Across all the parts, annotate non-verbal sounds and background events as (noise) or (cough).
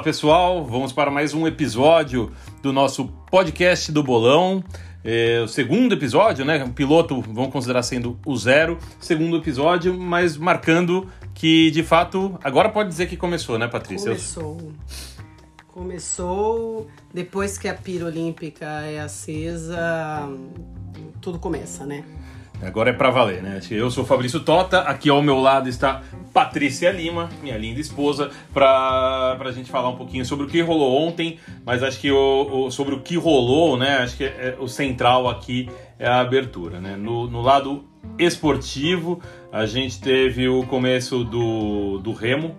Fala pessoal, vamos para mais um episódio do nosso podcast do Bolão. É, o segundo episódio, né? O piloto vamos considerar sendo o zero. Segundo episódio, mas marcando que de fato agora pode dizer que começou, né, Patrícia? Começou. Começou depois que a pira olímpica é acesa, tudo começa, né? Agora é pra valer, né? Eu sou o Fabrício Tota, aqui ao meu lado está Patrícia Lima, minha linda esposa, pra, pra gente falar um pouquinho sobre o que rolou ontem, mas acho que o, o sobre o que rolou, né? Acho que é, o central aqui é a abertura, né? No, no lado esportivo, a gente teve o começo do, do remo,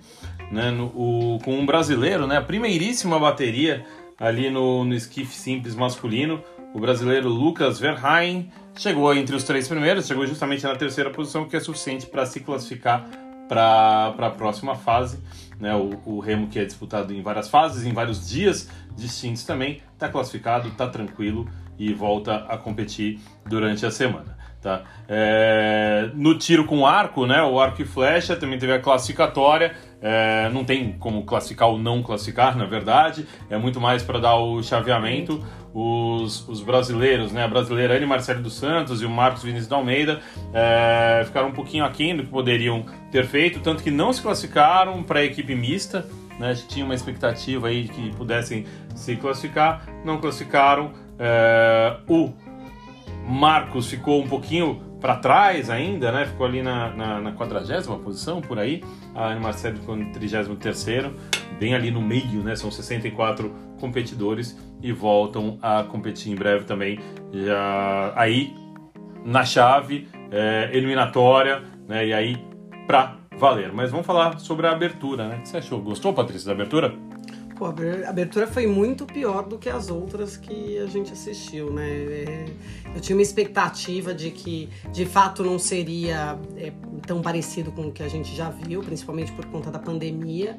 né? No, o, com um brasileiro, né? A primeiríssima bateria ali no, no esquife simples masculino, o brasileiro Lucas Verheyen chegou entre os três primeiros, chegou justamente na terceira posição, que é suficiente para se classificar para a próxima fase. Né? O, o, remo que é disputado em várias fases, em vários dias distintos também, está classificado, está tranquilo e volta a competir durante a semana. Tá? É, no tiro com arco, né, o arco e flecha também teve a classificatória. É, não tem como classificar ou não classificar, na verdade. É muito mais para dar o chaveamento. Os, os, brasileiros, né, a brasileira Anne Marcelo dos Santos e o Marcos Vinícius da Almeida, é, ficaram um pouquinho aquém do que poderiam ter feito, tanto que não se classificaram para a equipe mista. Né, a gente tinha uma expectativa aí de que pudessem se classificar, não classificaram. É, o Marcos ficou um pouquinho para trás ainda, né? Ficou ali na, na, na 40 posição, por aí. A Ana Marcelo ficou no 33, bem ali no meio, né? São 64 competidores e voltam a competir em breve também. Já aí na chave é, eliminatória, né? E aí para valer. Mas vamos falar sobre a abertura, né? O que você achou? Gostou, Patrícia, da abertura? Pô, a abertura foi muito pior do que as outras que a gente assistiu, né? É, eu tinha uma expectativa de que, de fato, não seria é, tão parecido com o que a gente já viu, principalmente por conta da pandemia.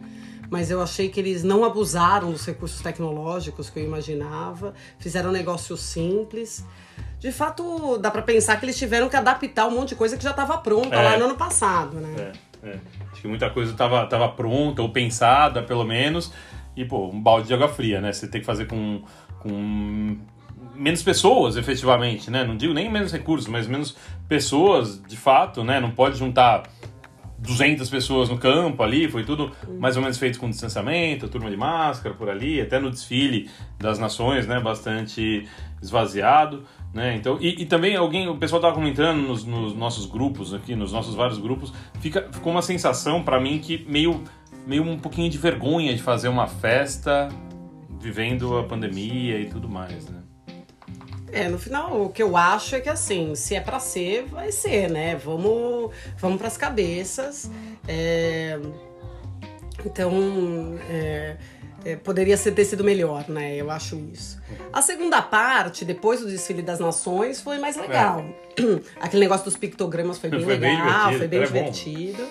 Mas eu achei que eles não abusaram dos recursos tecnológicos que eu imaginava, fizeram um negócio simples. De fato, dá para pensar que eles tiveram que adaptar um monte de coisa que já estava pronta é. lá no ano passado, né? É, é. Acho que muita coisa estava tava pronta ou pensada, pelo menos e, pô, um balde de água fria, né? Você tem que fazer com, com menos pessoas, efetivamente, né? Não digo nem menos recursos, mas menos pessoas, de fato, né? Não pode juntar 200 pessoas no campo ali, foi tudo mais ou menos feito com distanciamento, turma de máscara por ali, até no desfile das nações, né? Bastante esvaziado, né? Então, e, e também alguém, o pessoal tava comentando nos, nos, nossos grupos aqui, nos nossos vários grupos, fica, ficou uma sensação para mim que meio meio um pouquinho de vergonha de fazer uma festa vivendo a pandemia e tudo mais, né? É, no final, o que eu acho é que assim, se é para ser, vai ser, né? Vamos, vamos para as cabeças. É... Então, é... É, poderia ter sido melhor, né? Eu acho isso. A segunda parte, depois do desfile das nações, foi mais legal. É. (clears throat) Aquele negócio dos pictogramas foi bem foi legal, bem foi bem divertido.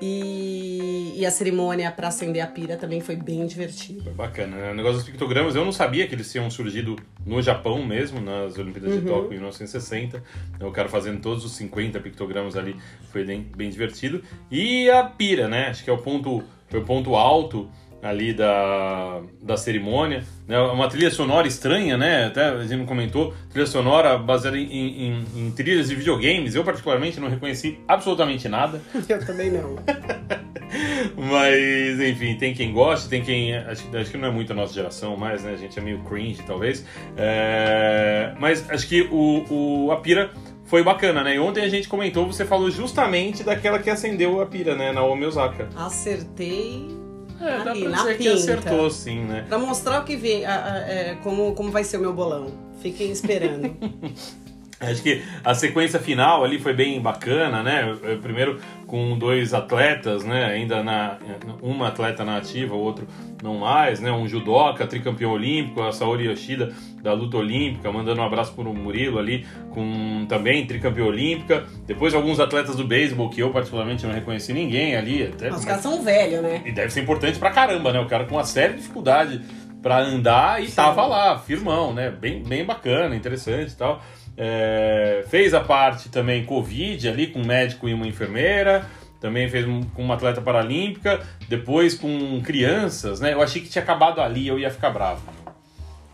E, e a cerimônia para acender a pira também foi bem divertida. Foi bacana, né? O negócio dos pictogramas, eu não sabia que eles tinham surgido no Japão mesmo, nas Olimpíadas uhum. de Tóquio em 1960. O cara fazendo todos os 50 pictogramas ali foi bem, bem divertido. E a pira, né? Acho que é o ponto, foi o ponto alto ali da, da cerimônia. Né? Uma trilha sonora estranha, né? Até a gente não comentou. Trilha sonora baseada em, em, em, trilhas de videogames. Eu, particularmente, não reconheci absolutamente nada. (laughs) Eu também não. (laughs) Mas, enfim, tem quem goste, tem quem. Acho, acho, que não é muito a nossa geração mais, né? A gente é meio cringe, talvez. É, mas acho que o, o, a pira foi bacana, né? E ontem a gente comentou, você falou justamente daquela que acendeu a pira, né? Na Osaka. Acertei é, dá ali, pra dizer que acertou, sim, né? Pra mostrar o que vem, a, a, é, como, como vai ser o meu bolão. Fiquem esperando. (laughs) (laughs) Acho que a sequência final ali foi bem bacana, né? Primeiro com dois atletas, né? Ainda na uma atleta na ativa, o outro não mais, né? Um judoca, tricampeão olímpico, a Saori Yoshida da luta olímpica, mandando um abraço pro Murilo ali, com também tricampeão olímpica. Depois alguns atletas do beisebol que eu particularmente não reconheci ninguém ali, até. Os caras são velhos, né? E deve ser importante pra caramba, né? O cara com uma série de dificuldade para andar e Sim. tava lá, firmão, né? Bem, bem bacana, interessante e tal. É, fez a parte também Covid ali com um médico e uma enfermeira. também fez um, com uma atleta paralímpica, depois com crianças, né? Eu achei que tinha acabado ali, eu ia ficar bravo.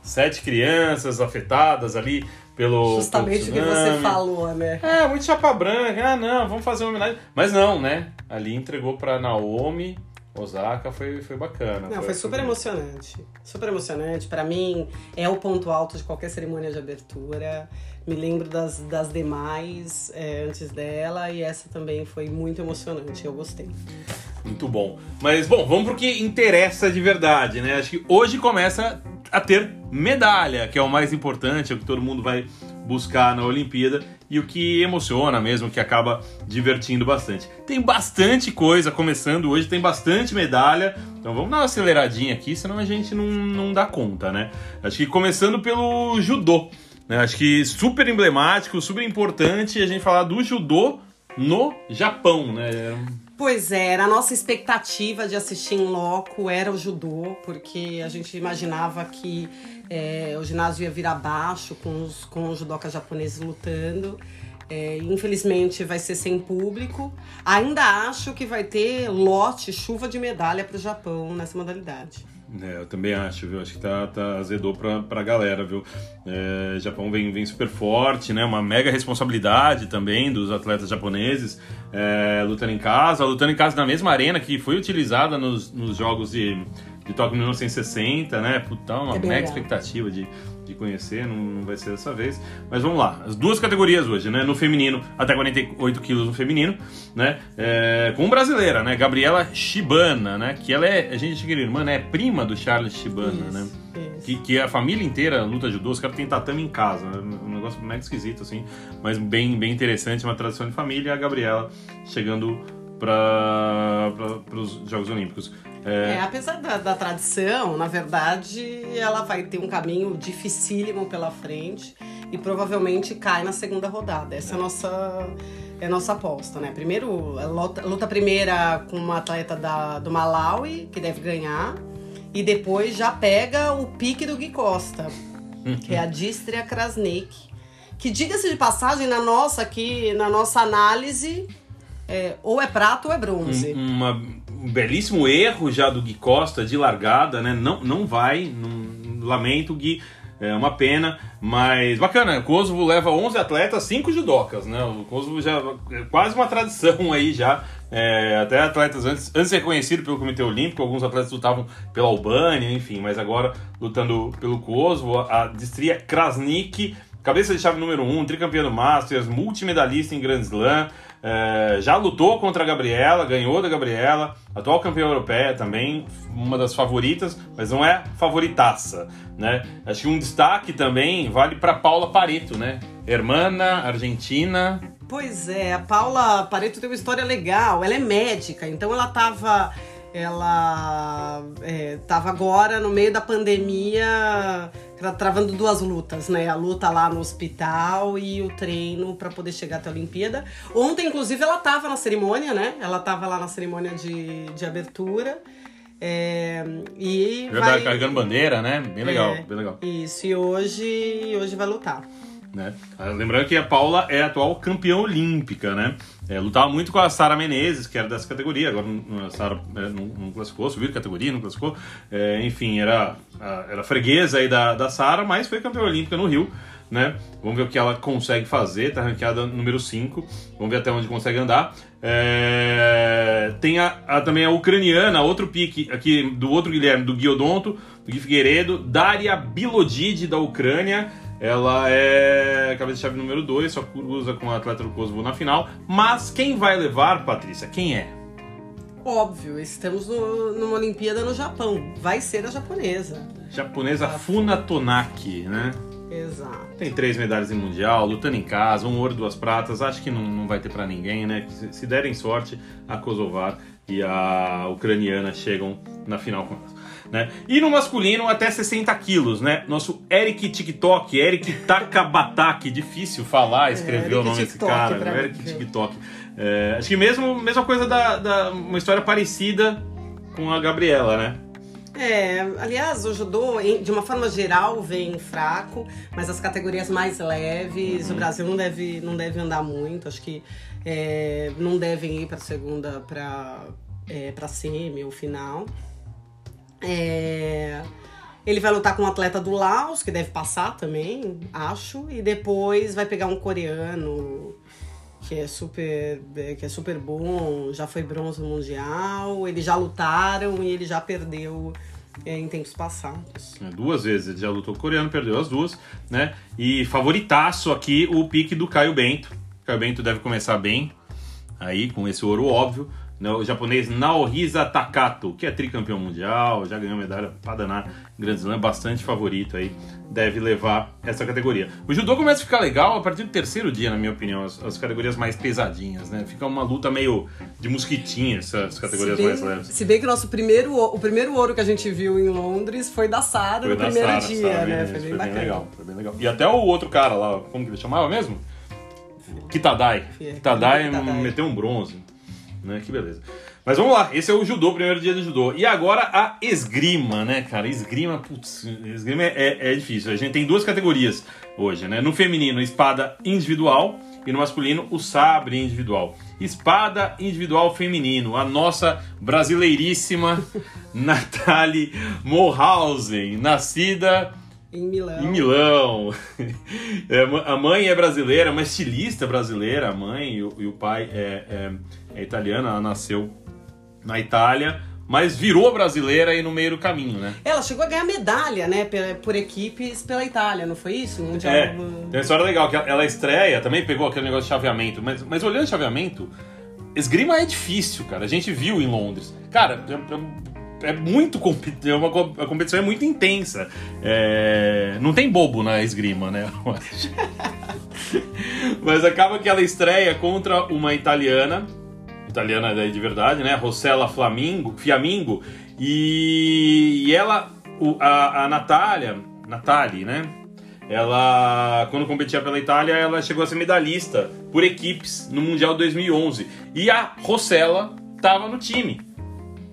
Sete crianças afetadas ali pelo. Justamente o que você falou, né? É, muito chapa branca. Ah, não, vamos fazer uma homenagem. Mas não, né? Ali entregou pra Naomi. Osaka foi, foi bacana. Não, foi, foi super emocionante. Super emocionante. Para mim, é o ponto alto de qualquer cerimônia de abertura. Me lembro das, das demais é, antes dela e essa também foi muito emocionante. Eu gostei. Muito bom. Mas, bom, vamos pro que interessa de verdade, né? Acho que hoje começa a ter medalha, que é o mais importante, é o que todo mundo vai buscar na Olimpíada e o que emociona mesmo, que acaba divertindo bastante. Tem bastante coisa começando hoje, tem bastante medalha, então vamos dar uma aceleradinha aqui, senão a gente não, não dá conta, né? Acho que começando pelo judô, né? Acho que super emblemático, super importante a gente falar do judô no Japão, né? Pois é, era a nossa expectativa de assistir em loco era o judô, porque a gente imaginava que é, o ginásio ia vir abaixo com os, com os judocas japoneses lutando. É, infelizmente vai ser sem público. Ainda acho que vai ter lote, chuva de medalha para o Japão nessa modalidade. É, eu também acho, viu? Acho que tá, tá azedou pra, pra galera, viu? É, Japão vem, vem super forte, né? Uma mega responsabilidade também dos atletas japoneses é, lutando em casa, lutando em casa na mesma arena que foi utilizada nos, nos jogos de, de Tóquio 1960, né? Puta, uma é mega legal. expectativa de, de conhecer, não, não, vai ser dessa vez. Mas vamos lá, as duas categorias hoje, né? No feminino, até 48 quilos no feminino, né? É, com brasileira, né? Gabriela Shibana, né? Que ela é, a gente chega irmã, né? É prima do Charles Shibana, né? isso, né? Isso. Que, que a família inteira luta judô, os caras têm tatame em casa, né? um negócio mega esquisito, assim, mas bem, bem interessante, uma tradição de família. E a Gabriela chegando para os Jogos Olímpicos. É, é apesar da, da, tradição, na verdade, ela vai ter um caminho dificílimo pela frente e provavelmente cai na segunda rodada. Essa é a nossa, é a nossa aposta, né? Primeiro, luta, luta primeira com uma atleta da, do Malawi, que deve ganhar, e depois já pega o pique do Gui Costa, que é a (laughs) Distria Krasnik. Que diga-se de passagem, na nossa aqui, na nossa análise, é, ou é prata ou é bronze. Uma um belíssimo erro já do Gui Costa de largada, né? Não, não vai, não, lamento, Gui. É uma pena, mas bacana. O Kosovo leva 11 atletas, 5 judocas, né? O Kosovo já é quase uma tradição (laughs) aí já. É, até atletas antes, antes de ser conhecido pelo Comitê Olímpico, alguns atletas lutavam pela Albânia, enfim, mas agora lutando pelo Kosovo. A Distria Krasnik, cabeça de chave número 1, um, tricampeã do Masters, multimedalista em Grand Slam. É, já lutou contra a Gabriela, ganhou da Gabriela, atual campeã europeia também, uma das favoritas, mas não é favoritaça, né? Acho que um destaque também vale para Paula Pareto, né? Hermana, argentina. Pois é, a Paula Pareto tem uma história legal, ela é médica, então ela estava ela estava é, agora no meio da pandemia travando duas lutas, né? A luta lá no hospital e o treino para poder chegar até a Olimpíada. Ontem, inclusive, ela estava na cerimônia, né? Ela estava lá na cerimônia de, de abertura. É, e vai... carregando bandeira, né? Bem legal, é, bem legal. Isso, e hoje, hoje vai lutar. Né? Ah, lembrando que a Paula é a atual campeã olímpica, né? É, lutava muito com a Sara Menezes, que era dessa categoria, agora a Sara é, não, não, classificou, subiu de categoria, não classificou. É, enfim, era, era freguesa aí da, da Sara, mas foi campeã olímpica no Rio. Né? Vamos ver o que ela consegue fazer, tá ranqueada número 5. Vamos ver até onde consegue andar. É... Tem a, a, também a ucraniana, outro pique aqui do outro Guilherme, do Guiodonto, do Gui Figueiredo, Daria Bilodid da Ucrânia. Ela é cabeça-chave número 2, só cruza com o atleta do Kosovo na final. Mas quem vai levar, Patrícia? Quem é? Óbvio, estamos no, numa Olimpíada no Japão. Vai ser a japonesa. Japonesa Funa Tonaki, né? Exato. Tem três medalhas em Mundial, lutando em casa, um ouro, duas pratas. Acho que não, não vai ter para ninguém, né? Se, se derem sorte, a Kosovar e a ucraniana chegam na final com nós. Né? E no masculino, até 60 quilos, né? Nosso Eric TikTok, Eric Takabataki, difícil falar, escrever é, o nome desse cara, né? Eric TikTok. É, acho que mesmo, mesma coisa da, da, uma história parecida com a Gabriela, né? É, aliás, o judô, de uma forma geral, vem fraco, mas as categorias mais leves, uhum. o Brasil não deve, não deve andar muito. Acho que é, não devem ir para segunda, para é, para semi ou final. É, ele vai lutar com um atleta do Laos, que deve passar também, acho, e depois vai pegar um coreano que é super que é super bom, já foi bronze mundial, eles já lutaram e ele já perdeu é, em tempos passados. É, duas vezes ele já lutou com o coreano, perdeu as duas, né? E favoritaço aqui o pique do Caio Bento. Caio Bento deve começar bem aí com esse ouro óbvio, o japonês Naohisa Takato, que é tricampeão mundial, já ganhou medalha para danar Grand Slam, bastante favorito aí, deve levar essa categoria. O judô começa a ficar legal a partir do terceiro dia, na minha opinião, as, as categorias mais pesadinhas, né? Fica uma luta meio de mosquitinha essas categorias bem, mais leves. Se bem que o nosso primeiro, o primeiro ouro que a gente viu em Londres foi da Sara no da primeiro Sarah, dia, Sarah, né? Foi, bem, foi bem legal, foi bem legal. E até o outro cara lá, como que ele chamava mesmo? Kitadai. Kitadai meteu um bronze né? Que beleza. Mas vamos lá, esse é o judô, primeiro dia de judô. E agora a esgrima, né, cara? Esgrima, putz, esgrima é, é, é difícil. A gente tem duas categorias hoje, né? No feminino, espada individual e no masculino, o sabre individual. Espada individual feminino, a nossa brasileiríssima (laughs) Nathalie Mohausen, nascida em Milão. Em Milão. (laughs) É, a mãe é brasileira, uma estilista brasileira, a mãe, e o, pai é, é, é italiano, ela nasceu na Itália, mas virou brasileira aí no meio do caminho, né? Ela chegou a ganhar medalha, né, por equipes pela Itália, não foi isso? Mundial... É, tem uma história legal, que ela estreia, também pegou aquele negócio de chaveamento, mas, mas olhando o chaveamento, esgrima é difícil, cara. A gente viu em Londres. Cara, é muito é uma a competição é muito intensa. É, não tem bobo na esgrima, né? (laughs) Mas acaba que ela estreia contra uma italiana, italiana de verdade, né? Rossella Flamingo, Fiamingo, e, e ela, o, a, a Natália, Natali, né? Ela, quando competia pela Itália, ela chegou a ser medalhista por equipes no Mundial 2011. E a Rossella estava no time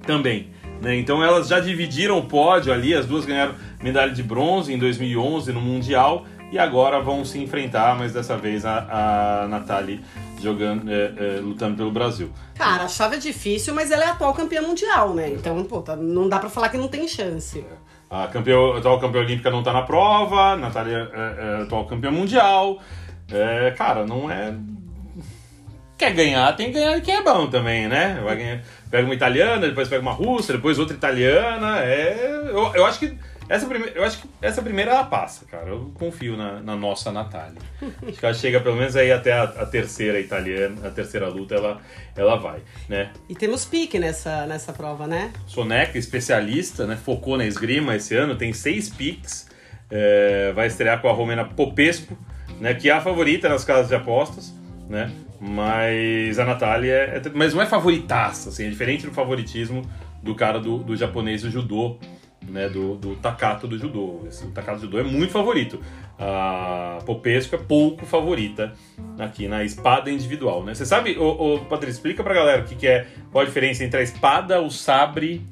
também. Né? Então elas já dividiram o pódio ali, as duas ganharam medalha de bronze em 2011 no Mundial e agora vão se enfrentar, mas dessa vez a, a Nathalie jogando, é, é, lutando pelo Brasil. Cara, a chave é difícil, mas ela é a atual campeã mundial, né? Então, pô, tá, não dá para falar que não tem chance. A, campeã, a atual campeã olímpica não tá na prova, a Natália é, é atual campeã mundial. É, cara, não é. Quer ganhar, tem que ganhar quem é bom também, né? Vai ganhar pega uma italiana, depois pega uma russa, depois outra italiana. É, eu, eu acho que essa primeira, eu acho que essa primeira ela passa, cara. Eu confio na, na nossa Natália. Acho que ela chega pelo menos aí até a, a, terceira italiana, a terceira luta, ela, ela vai, né? E temos pique nessa, nessa prova, né? Soneca, especialista, né? Focou na esgrima esse ano, tem seis piques. É, vai estrear com a Romena Popesco, né? Que é a favorita nas casas de apostas, né? Mas a Natália é, é, Mas não é favoritaça, assim, é diferente do favoritismo do cara do, do japonês do judô, né? Do, do Takato do judô. Esse, o Takato do judô é muito favorito. A Popesco é pouco favorita aqui na espada individual, né? Você sabe, ô, ô, Patrícia, explica pra galera o que, que é, qual a diferença entre a espada, o sabre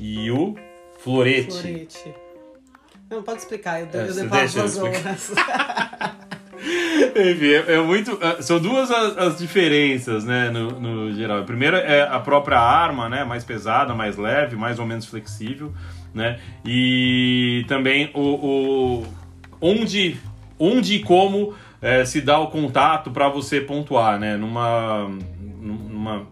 e o florete. Florete. Não, pode explicar, eu, é, eu depois as horas. (laughs) Enfim, é, é, muito. É, são duas as, as diferenças, né, no, no, geral. Primeiro é a própria arma, né, mais pesada, mais leve, mais ou menos flexível, né, e também o, o onde, onde e como é, se dá o contato para você pontuar, né, numa, numa,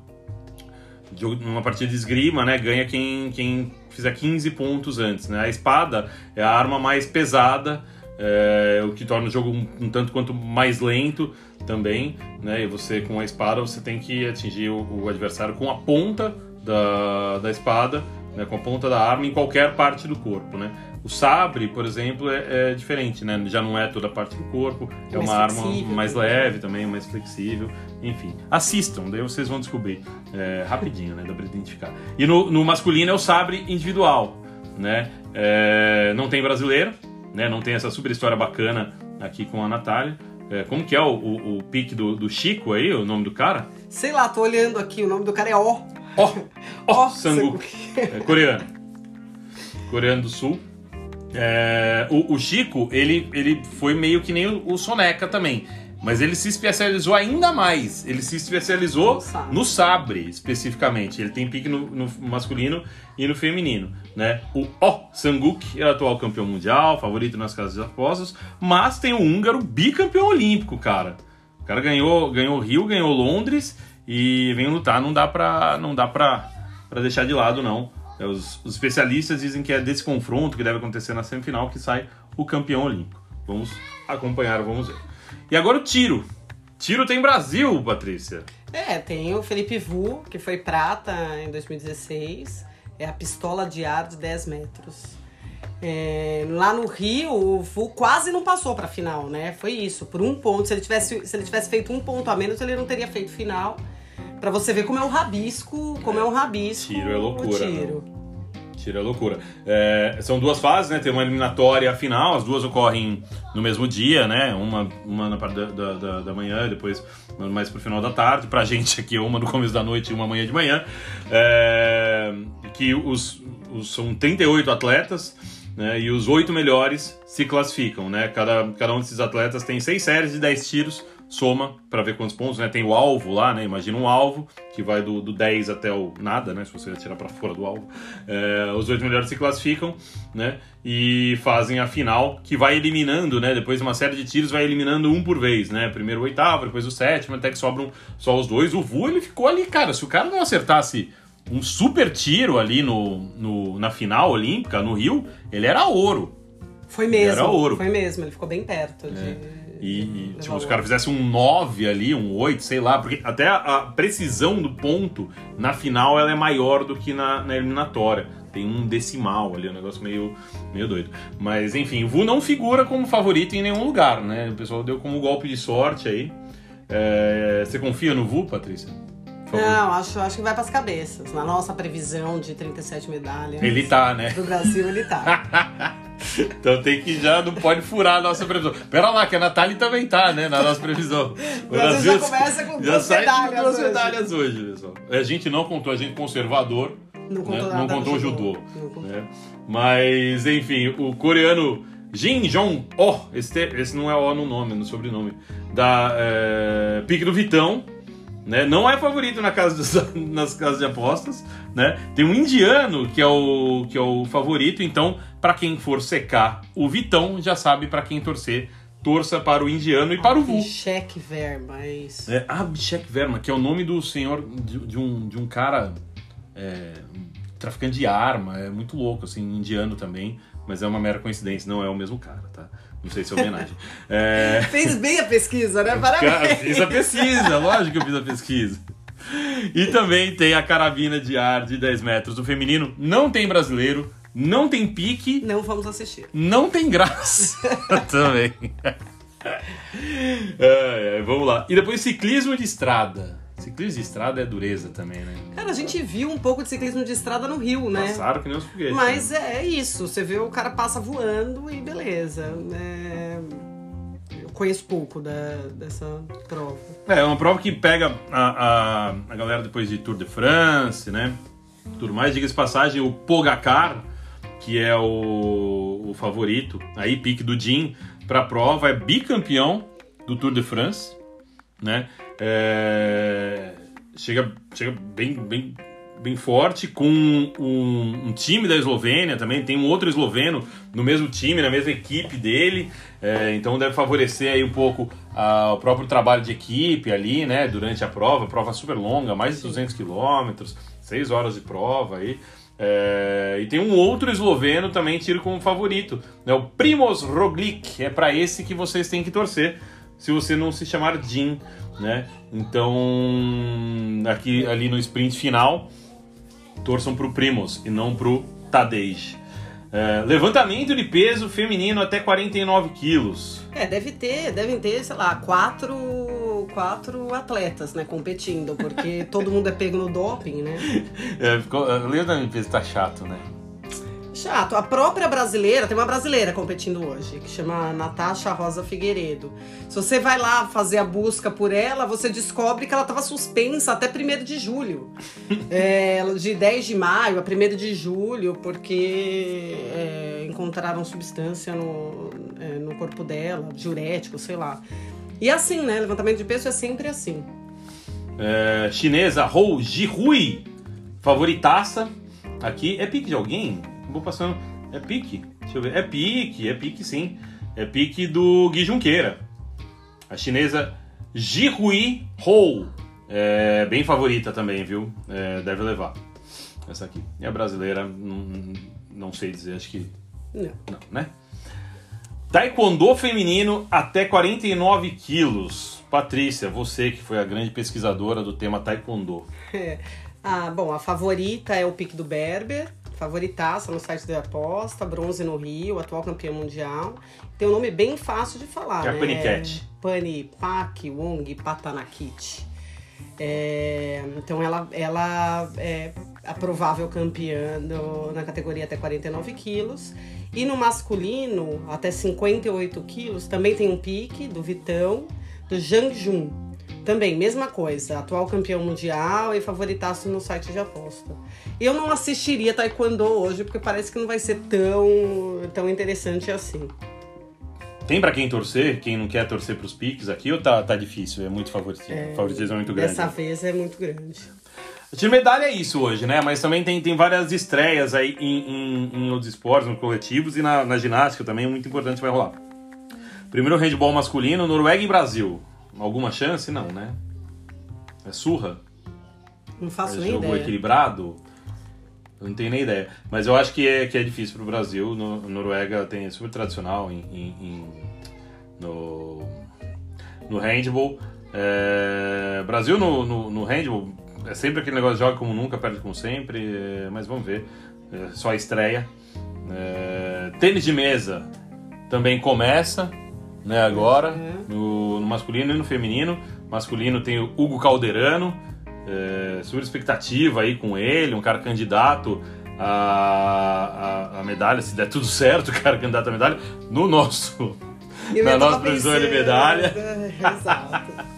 numa partida de esgrima, né, ganha quem, quem fizer 15 pontos antes, né, a espada é a arma mais pesada é, o que torna o jogo um, um, tanto quanto mais lento também, né? E você com a espada você tem que atingir o, o adversário com a ponta da, da espada, né? com a ponta da arma em qualquer parte do corpo, né? O sabre, por exemplo, é, é diferente, né? Já não é toda a parte do corpo, é mais uma arma mais leve também, mais flexível, enfim. Assistam, daí vocês vão descobrir é, rapidinho, né? Dá pra identificar. E no, no masculino é o sabre individual, né? É, não tem brasileiro, né? Não tem essa super história bacana aqui com a Natália. É, como que é o, o, o pique do, do, Chico aí, o nome do cara? Sei lá, tô olhando aqui, o nome do cara é O. Ó, (laughs) Ó, Sanguk. É, coreano. coreano do sul. É, o, o Chico, ele, ele foi meio que nem o, o Soneca também. Mas ele se especializou ainda mais. Ele se especializou No sabre. no sabre, especificamente. Ele tem pique no, no masculino e no feminino. Né? O Oh Sanguk é o atual campeão mundial, favorito nas casas de apostas. Mas tem o húngaro bicampeão olímpico, cara. O cara ganhou, ganhou Rio, ganhou Londres e vem lutar. Não dá pra, não dá pra, pra deixar de lado, não. É, Os, os especialistas dizem que é desse confronto que deve acontecer na semifinal que sai o campeão olímpico. Vamos acompanhar, vamos ver. E agora o tiro. Tiro tem Brasil, Patrícia. É, tem o Felipe Vu, que foi prata em 2016. É a pistola de ar de 10 metros. É, lá no Rio, o Vu quase não passou pra final, né? Foi isso, por um ponto. Se ele tivesse, se ele tivesse feito um ponto a menos, ele não teria feito final. Pra você ver como é um rabisco, como é um rabisco. Tiro é loucura, O tiro. Tiro é loucura. É, são duas fases, né? Tem uma eliminatória final, as duas ocorrem no mesmo dia, né? Uma, uma na parte da, da, da- manhã, depois mais pro final da tarde. Pra gente aqui, uma no começo da noite e uma manhã de manhã. É, que os, os- são 38 atletas, né? E os oito melhores se classificam, né? Cada, cada um desses atletas tem seis séries de 10 tiros, soma pra ver quantos pontos, né? Tem o alvo lá, né? Imagina um alvo que vai do, do 10 até o nada, né? Se você atirar pra fora do alvo. É, os oito melhores se classificam, né? E fazem a final, que vai eliminando, né? Depois de uma série de tiros, vai eliminando um por vez, né? Primeiro o oitavo, depois o sétimo, até que sobram só os dois. O Vu, ele ficou ali, cara. Se o cara não acertasse um super tiro ali no, no, na final olímpica, no Rio, ele era ouro. Foi mesmo. Era ouro. Foi mesmo, ele ficou bem perto de. E, e, de tipo, se o cara fizesse um 9 ali, um 8, sei lá, porque até a, a precisão do ponto na final ela é maior do que na, na eliminatória. Tem um decimal ali, um negócio meio, meio doido. Mas enfim, o Vu não figura como favorito em nenhum lugar, né? O pessoal deu como golpe de sorte aí. É, você confia no Vu, Patrícia? Não, acho, acho que vai pras cabeças. Na nossa previsão de 37 medalhas. Ele tá, né? Do Brasil, ele tá. (laughs) Então tem que já, não pode furar a nossa previsão. Pera lá, que a Natália também tá, né, na nossa previsão. (laughs) O Brasil já começa com já duas sai com medalhas duas hoje. medalhas hoje, pessoal. A gente não contou, a gente conservador, Não né, contou não nada contou do o judô. Não contou. né? Mas, enfim, o coreano Jin Jong Oh, esse, esse não é O no nome, no sobrenome, da é, Pique do Vitão, né? Não é favorito na casa (laughs) nas casas de apostas, né? Tem um indiano que é o que é o favorito, então para quem for secar o Vitão já sabe para quem torcer. Torça para o indiano e para o Vu. Cheque ver, mas. É Abhishek Verma, que é o nome do senhor de, de um, de um cara é, traficante de arma, é muito louco, assim, indiano também, mas é uma mera coincidência, não é o mesmo cara, tá? Não sei se é homenagem. É, (laughs) Fez bem a pesquisa, né? Parabéns. fiz a pesquisa, lógico que eu fiz a pesquisa. E também tem a carabina de ar de 10 metros do feminino. Não tem brasileiro, não tem pique, Não vamos assistir. não tem graça (laughs) também. (laughs) É, é, vamos lá. E depois ciclismo de estrada. Ciclismo de estrada é dureza também, né? Cara, a gente viu um pouco de ciclismo de estrada no Rio, né? Passaram que nem os foguetes. Mas né? é isso, você vê o cara passa voando e beleza. É, Eu conheço pouco da, dessa prova. É, é uma prova que pega a, a, a galera depois de Tour de France, né? Tudo mais. Diga-se de passagem, o Pogacar, que é o, o favorito, aí pique do Jim pra prova, é bicampeão do Tour de France, né? É, chega, chega bem, bem, bem forte com um, um time da Eslovênia também, tem um outro esloveno no mesmo time, na mesma equipe dele, é, então deve favorecer aí um pouco ah, o próprio trabalho de equipe ali, né, durante a prova, prova super longa, mais de 200 quilômetros, 6 horas de prova aí, é, e tem um outro esloveno também tiro como favorito, né, o Primoz Roglic, é para esse que vocês têm que torcer, se você não se chamar Jim, né? Então, aqui ali no sprint final, torçam pro Primos e não pro Tadej. É, levantamento de peso feminino até 49 quilos. É, deve ter, devem ter, sei lá, quatro, quatro atletas, né, competindo, porque (laughs) todo mundo é pego no doping, né? É, ficou- levantamento de peso tá chato, né? Chato. A própria brasileira, tem uma brasileira competindo hoje, que chama Natasha Rosa Figueiredo. Se você vai lá fazer a busca por ela, você descobre que ela estava suspensa até 1 de julho. (laughs) é, de 10 de maio a 1 de julho, porque é, encontraram substância no, é, no corpo dela, diurético, sei lá. E assim, né? Levantamento de peso é sempre assim. É, chinesa Hou Jihui, favoritaça. Aqui é pique de alguém? Vou passando. É pique? Deixa eu ver. É pique, é pique sim. É pique do Gui Junqueira. A chinesa Jihui Hou. É bem favorita também, viu? É, deve levar. Essa aqui. E a brasileira, não, não sei dizer, acho que. Não. Não, né? Taekwondo feminino até 49 quilos. Patrícia, você que foi a grande pesquisadora do tema Taekwondo. (laughs) É. Ah, bom, a favorita é o pique do Berber. Favoritaça no site da aposta, bronze no Rio, atual campeão mundial. Tem um nome bem fácil de falar, é né? Panicat. Pani Pak Wong Patanakit. É, então ela, ela é a provável campeã do- na categoria até 49 quilos. E no masculino, até 58 quilos, também tem um pique do Vitão, do Zhang Jun. Também, mesma coisa, atual campeão mundial e favoritaço no site de aposta. Eu não assistiria Taekwondo hoje, porque parece que não vai ser tão, tão interessante assim. Tem pra quem torcer? Quem não quer torcer pros piques aqui ou tá, tá difícil? É muito favoritismo. favoritismo é muito grande. Dessa vez é muito grande. De medalha é isso hoje, né? Mas também tem, tem várias estreias aí em, em, em outros esportes, nos coletivos e na, na ginástica também, muito importante vai rolar. Primeiro handball masculino, Noruega e Brasil. Alguma chance? Não, né? É surra? Não faço É nem jogo ideia. equilibrado? Eu não tenho nem ideia. Mas eu acho que é, que é difícil pro Brasil. No, Noruega tem é super tradicional em, em- em- no, no handball. É, Brasil no, no, no handball é sempre aquele negócio joga como nunca, perde como sempre. é, mas vamos ver. É só a estreia. É, tênis de mesa também começa né, agora, Uhum. no, no masculino e no feminino. Masculino tem o Hugo Calderano, é, super expectativa aí com ele, um cara candidato a, a, a medalha, se der tudo (laughs) certo, o cara candidato a medalha, no nosso. Eu (laughs) na ia nossa previsão de medalha. (laughs) Exato.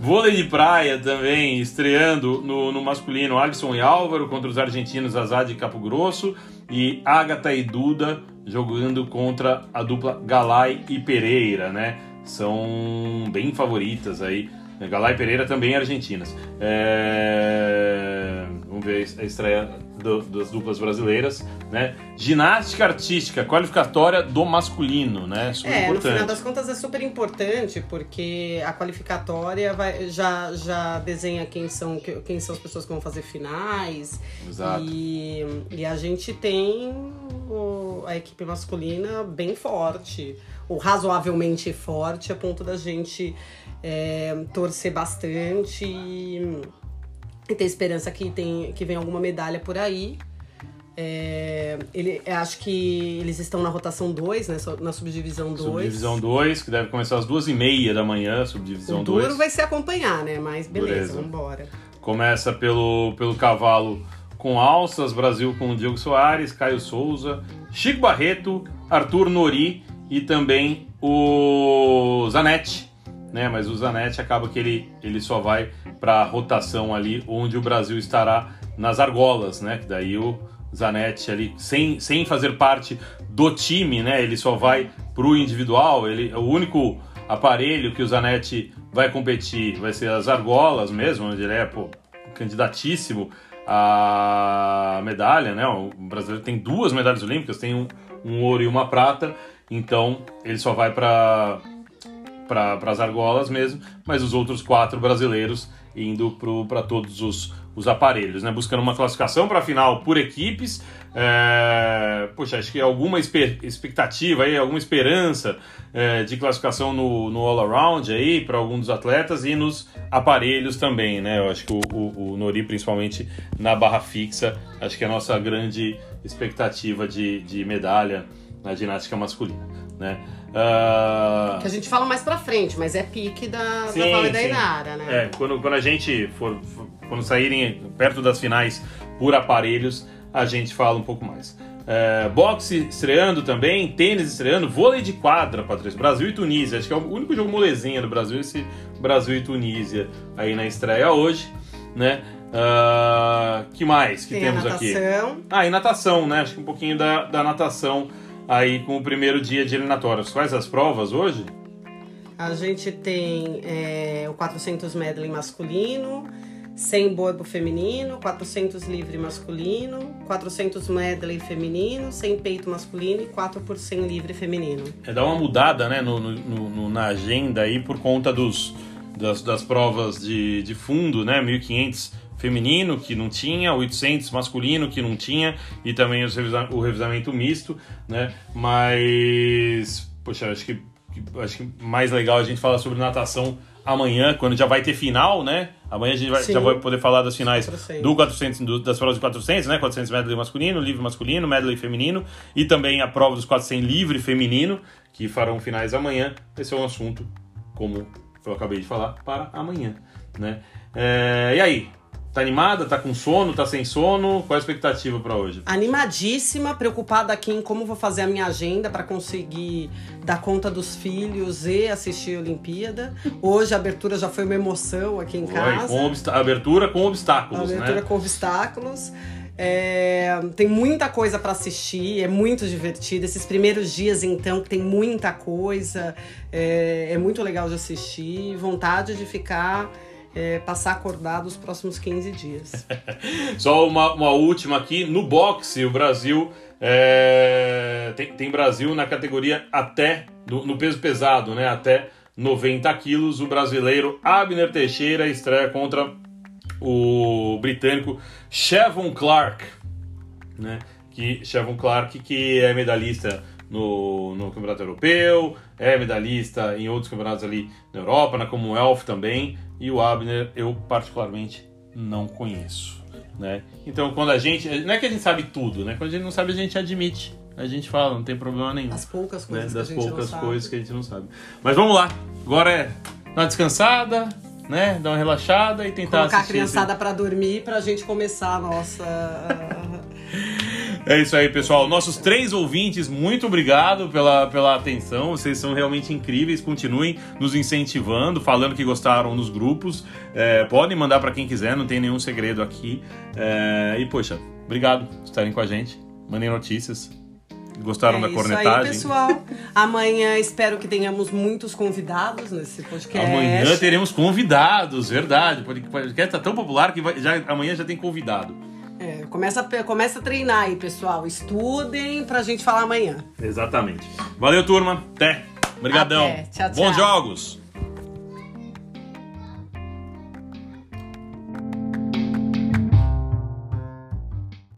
Vôlei de praia também, estreando no, no masculino, Alisson e Álvaro contra os argentinos Azad e Capo Grosso e Agatha e Duda jogando contra a dupla Galay e Pereira, né? São bem favoritas aí. Galay e Pereira também argentinas. É, Vamos ver a estreia do- das duplas brasileiras, né? Ginástica artística, qualificatória do masculino, né? Super É, no importante. final das contas é super importante, porque a qualificatória vai, já, já desenha quem são, quem são as pessoas que vão fazer finais. Exato. E, e a gente tem o- a equipe masculina bem forte, ou razoavelmente forte, a ponto da gente é, torcer bastante e, e ter esperança que, tem, que venha alguma medalha por aí. É, ele, eu acho que eles estão na rotação 2, né? Na subdivisão 2. Subdivisão 2, que deve começar às duas e meia da manhã, subdivisão O duro 2. vai ser acompanhar, né? Mas beleza, Dureza. vambora. Começa pelo, pelo cavalo com alças, Brasil com Diego Soares, Caio Souza, Chico Barreto, Arthur Nori e também o Zanetti. Né, mas o Zanetti acaba que ele, ele só vai para a rotação ali onde o Brasil estará nas argolas, né? Daí o Zanetti ali sem, sem fazer parte do time, né? Ele só vai pro individual, ele é o único aparelho que o Zanetti vai competir vai ser as argolas mesmo, onde ele é pô, candidatíssimo à medalha, né? O brasileiro tem duas medalhas olímpicas, tem um, um ouro e uma prata, então ele só vai para para as argolas mesmo, mas os outros quatro brasileiros indo para todos os, os aparelhos, né? Buscando uma classificação para a final por equipes. É, poxa, acho que alguma expectativa aí, alguma esperança é, de classificação no, no all around aí para alguns dos atletas e nos aparelhos também, né? Eu acho que o, o, o Nori, principalmente na barra fixa, acho que é a nossa grande expectativa de, de medalha na ginástica masculina, né? Ah, Que a gente fala mais pra frente, mas é pique da, Sim, da e da sim. Inara, né? É, quando, quando a gente for, for- quando saírem perto das finais por aparelhos, a gente fala um pouco mais. É, boxe estreando também, tênis estreando, vôlei de quadra, Patrícia. Brasil e Tunísia. Acho que é o único jogo molezinha do Brasil, esse Brasil e Tunísia aí na estreia hoje, né? Uh, que mais que Tem temos aqui? natação. Ah, e natação, né? Acho que um pouquinho da, da natação aí com o primeiro dia de eliminatórias. Quais as provas hoje? A gente tem é, o 400 medley masculino, 100 borbo feminino, 400 livre masculino, 400 medley feminino, 100 peito masculino e 4 por 100 livre feminino. É dar uma mudada, né, no, no- no- na agenda aí por conta dos, das, das provas de, de fundo, né? 1500 feminino, que não tinha, 800 masculino, que não tinha, e também revisa- o revisamento misto, né? Mas, poxa, acho que, acho que mais legal a gente falar sobre natação amanhã, quando já vai ter final, né? Amanhã a gente vai, já vai poder falar das finais 400. do 400, do- das provas de 400, né? 400 medley masculino, livre masculino, medley feminino e também a prova dos 400 livre feminino, que farão finais amanhã. Esse é um assunto, como eu acabei de falar, para amanhã, né? É, e aí? Tá animada? Tá com sono? Tá sem sono? Qual a expectativa para hoje? Animadíssima, preocupada aqui em como vou fazer a minha agenda para conseguir dar conta dos filhos e assistir a Olimpíada. Hoje a abertura já foi uma emoção aqui em Oi, casa. com obsta- abertura com obstáculos, abertura né? com obstáculos. É, tem muita coisa para assistir, é muito divertido. Esses primeiros dias, então, que tem muita coisa, é, é muito legal de assistir. Vontade de ficar, é, passar acordado os próximos 15 dias. (laughs) Só uma, uma última aqui. No boxe, o Brasil. é, tem, tem Brasil na categoria até. No, peso pesado, né? Até 90 quilos. O brasileiro Abner Teixeira estreia contra o britânico Chevon Clark. Né? Que, Chevon Clark, que é medalhista no, no Campeonato Europeu, é medalhista em outros campeonatos ali na Europa, na Commonwealth também. E o Abner, eu particularmente não conheço. Né? Então, quando a gente. Não é que a gente sabe tudo, né? Quando a gente não sabe, a gente admite. A gente fala, não tem problema nenhum. As poucas né? coisas Das que a gente poucas não sabe. coisas que a gente não sabe. Mas vamos lá. Agora é dar uma descansada, né? Dar uma relaxada e tentar Colocar a esse- criançada pra dormir pra gente começar a nossa. É isso aí, pessoal. Nossos três ouvintes, muito obrigado pela, pela atenção. Vocês são realmente incríveis. Continuem nos incentivando, falando que gostaram nos grupos. É, podem mandar para quem quiser, não tem nenhum segredo aqui. É, e, poxa, obrigado por estarem com a gente. Mandem notícias. Gostaram é da isso cornetagem? aí, pessoal. Amanhã espero que tenhamos muitos convidados nesse podcast. Amanhã teremos convidados, verdade. O podcast está tão popular que vai- já, amanhã já tem convidado. É, começa, a- começa a treinar aí, pessoal. Estudem pra gente falar amanhã. Exatamente. Valeu, turma. Até. Obrigadão. Até. Tchau, tchau. Bons jogos.